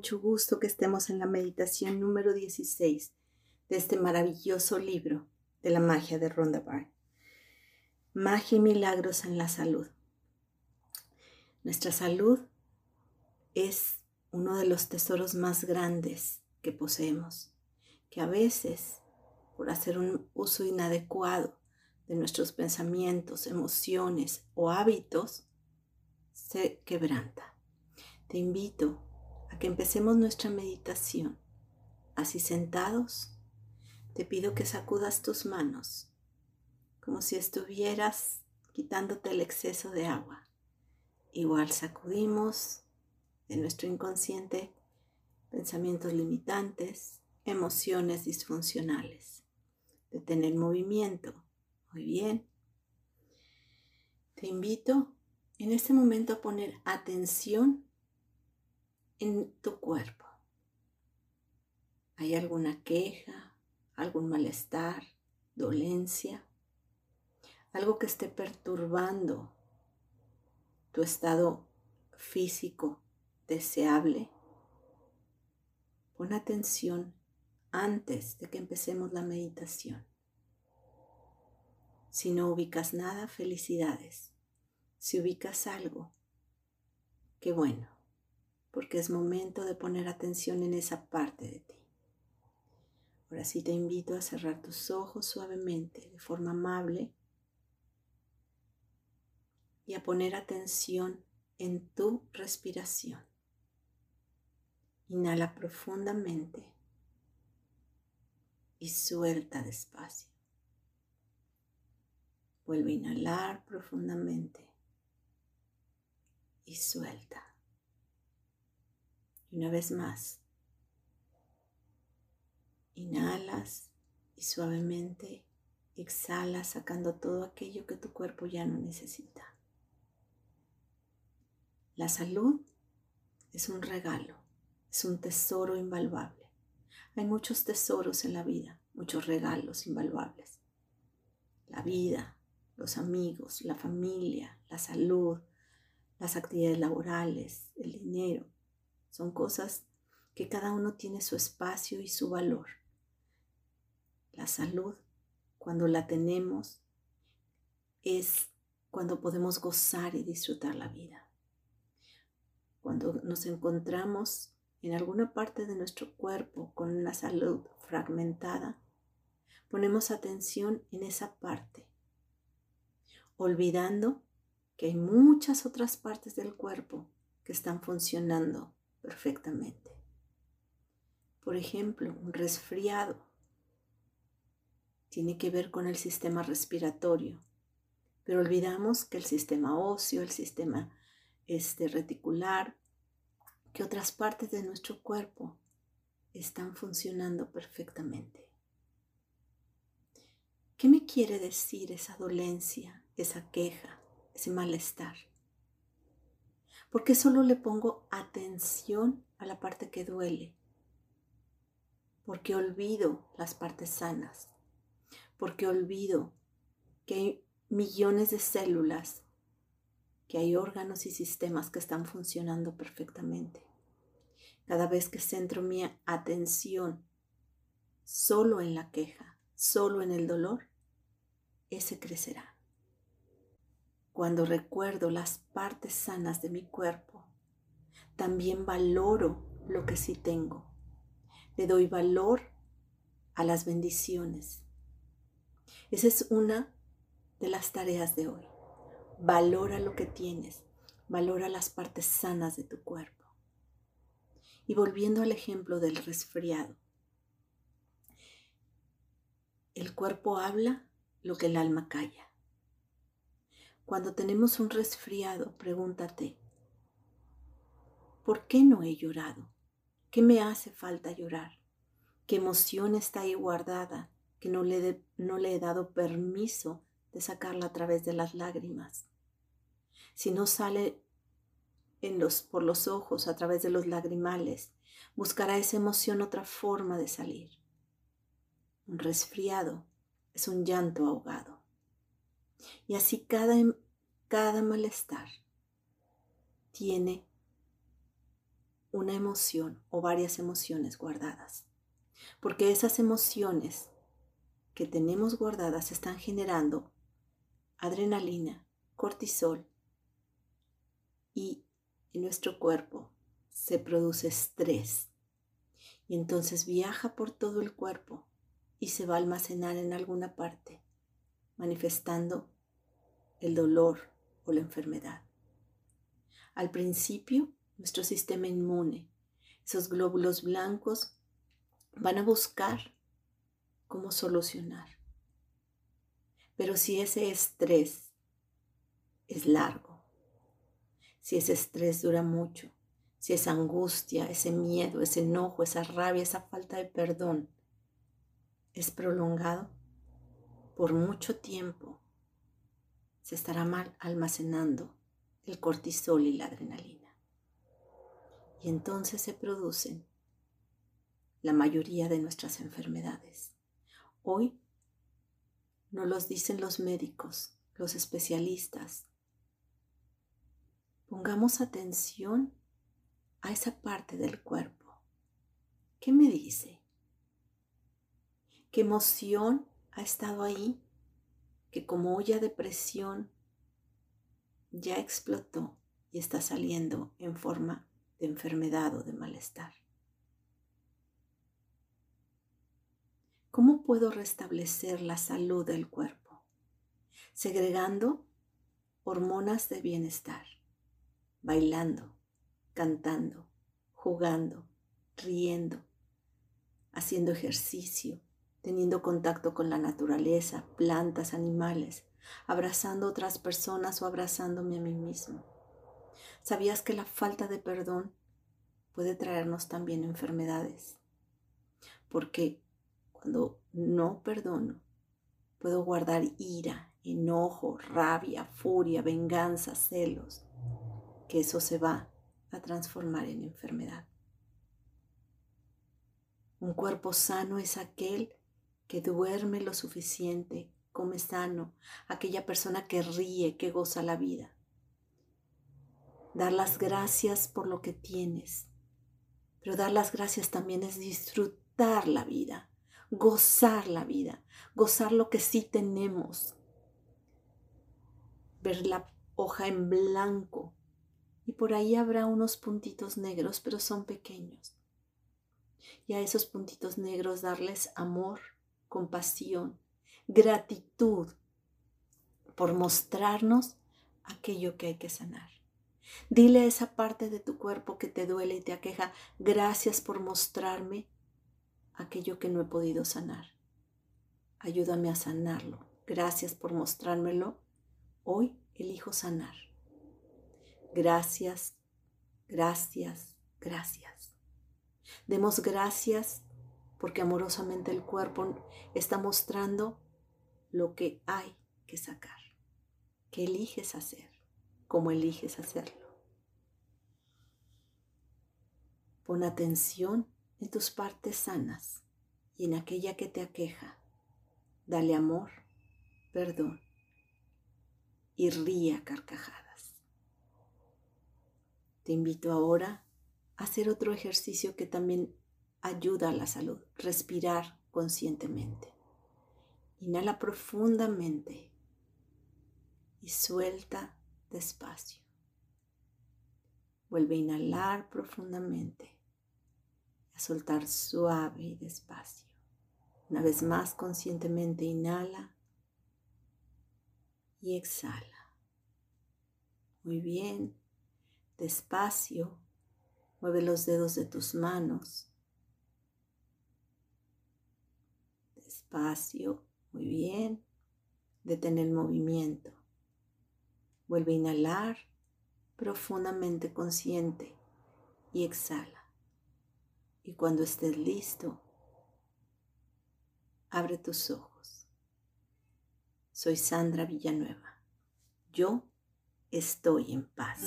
mucho gusto que estemos en la meditación número 16 de este maravilloso libro de la magia de Rhonda Byrne. Magia y milagros en la salud. Nuestra salud es uno de los tesoros más grandes que poseemos, que a veces, por hacer un uso inadecuado de nuestros pensamientos, emociones o hábitos, se quebranta. Te invito a que empecemos nuestra meditación. Así sentados, te pido que sacudas tus manos como si estuvieras quitándote el exceso de agua. Igual sacudimos de nuestro inconsciente pensamientos limitantes, emociones disfuncionales. Detener movimiento. Muy bien. Te invito en este momento a poner atención en tu cuerpo. ¿Hay alguna queja, algún malestar, dolencia? Algo que esté perturbando tu estado físico deseable. Pon atención antes de que empecemos la meditación. Si no ubicas nada, felicidades. Si ubicas algo, qué bueno porque es momento de poner atención en esa parte de ti. Ahora sí te invito a cerrar tus ojos suavemente, de forma amable, y a poner atención en tu respiración. Inhala profundamente y suelta despacio. Vuelve a inhalar profundamente y suelta. Y una vez más, inhalas y suavemente exhalas sacando todo aquello que tu cuerpo ya no necesita. La salud es un regalo, es un tesoro invaluable. Hay muchos tesoros en la vida, muchos regalos invaluables. La vida, los amigos, la familia, la salud, las actividades laborales, el dinero, son cosas que cada uno tiene su espacio y su valor. La salud, cuando la tenemos, es cuando podemos gozar y disfrutar la vida. Cuando nos encontramos en alguna parte de nuestro cuerpo con una salud fragmentada, ponemos atención en esa parte, olvidando que hay muchas otras partes del cuerpo que están funcionando perfectamente. Por ejemplo, un resfriado tiene que ver con el sistema respiratorio, pero olvidamos que el sistema óseo, el sistema este, reticular, que otras partes de nuestro cuerpo están funcionando perfectamente. ¿Qué me quiere decir esa dolencia, esa queja, ese malestar? Porque solo le pongo atención a la parte que duele, porque olvido las partes sanas, porque olvido que hay millones de células, que hay órganos y sistemas que están funcionando perfectamente. Cada vez que centro mi atención solo en la queja, solo en el dolor, ese crecerá. Cuando recuerdo las partes sanas de mi cuerpo, también valoro lo que sí tengo. Le doy valor a las bendiciones. Esa es una de las tareas de hoy. Valora lo que tienes. Valora las partes sanas de tu cuerpo. Y volviendo al ejemplo del resfriado. El cuerpo habla lo que el alma calla. Cuando tenemos un resfriado, pregúntate, ¿por qué no he llorado? ¿Qué me hace falta llorar? ¿Qué emoción está ahí guardada que no le, he dado permiso de sacarla a través de las lágrimas? Si no sale por los ojos a través de los lagrimales, buscará esa emoción otra forma de salir. Un resfriado es un llanto ahogado. Y así cada, em, cada malestar tiene una emoción o varias emociones guardadas. Porque esas emociones que tenemos guardadas están generando adrenalina, cortisol y en nuestro cuerpo se produce estrés. Y entonces viaja por todo el cuerpo y se va a almacenar en alguna parte, manifestando el dolor o la enfermedad. Al principio, nuestro sistema inmune, esos glóbulos blancos, van a buscar cómo solucionar. Pero si ese estrés es largo, si ese estrés dura mucho, si esa angustia, ese miedo, ese enojo, esa rabia, esa falta de perdón es prolongado por mucho tiempo, se estará mal almacenando el cortisol y la adrenalina. Y entonces se producen la mayoría de nuestras enfermedades. Hoy no los dicen los médicos, los especialistas. Pongamos atención a esa parte del cuerpo. ¿Qué me dice? ¿Qué emoción ha estado ahí? Que como olla de presión ya explotó y está saliendo en forma de enfermedad o de malestar. ¿Cómo puedo restablecer la salud del cuerpo? Segregando hormonas de bienestar, bailando, cantando, jugando, riendo, haciendo ejercicio, teniendo contacto con la naturaleza, plantas, animales, abrazando otras personas o abrazándome a mí mismo. ¿Sabías que la falta de perdón puede traernos también enfermedades? Porque cuando no perdono, puedo guardar ira, enojo, rabia, furia, venganza, celos, que eso se va a transformar en enfermedad. Un cuerpo sano es aquel que duerme lo suficiente, come sano, aquella persona que ríe, que goza la vida. Dar las gracias por lo que tienes, pero dar las gracias también es disfrutar la vida, gozar la vida, gozar lo que sí tenemos, ver la hoja en blanco, y por ahí habrá unos puntitos negros, pero son pequeños. Y a esos puntitos negros darles amor, compasión, gratitud por mostrarnos aquello que hay que sanar. Dile a esa parte de tu cuerpo que te duele y te aqueja, gracias por mostrarme aquello que no he podido sanar. Ayúdame a sanarlo. Gracias por mostrármelo. Hoy elijo sanar. Gracias, gracias, gracias. Demos gracias porque amorosamente el cuerpo está mostrando lo que hay que sacar. ¿Qué eliges hacer? ¿Cómo eliges hacerlo? Pon atención en tus partes sanas y en aquella que te aqueja. Dale amor, perdón y ría carcajadas. Te invito ahora a hacer otro ejercicio que también ayuda a la salud, respirar conscientemente. Inhala profundamente y suelta despacio. Vuelve a inhalar profundamente, a soltar suave y despacio. Una vez más conscientemente inhala y exhala. Muy bien. Despacio, mueve los dedos de tus manos. Despacio, muy bien. Detén el movimiento. Vuelve a inhalar profundamente consciente y exhala. Y cuando estés listo, abre tus ojos. Soy Sandra Villanueva. Yo estoy en paz.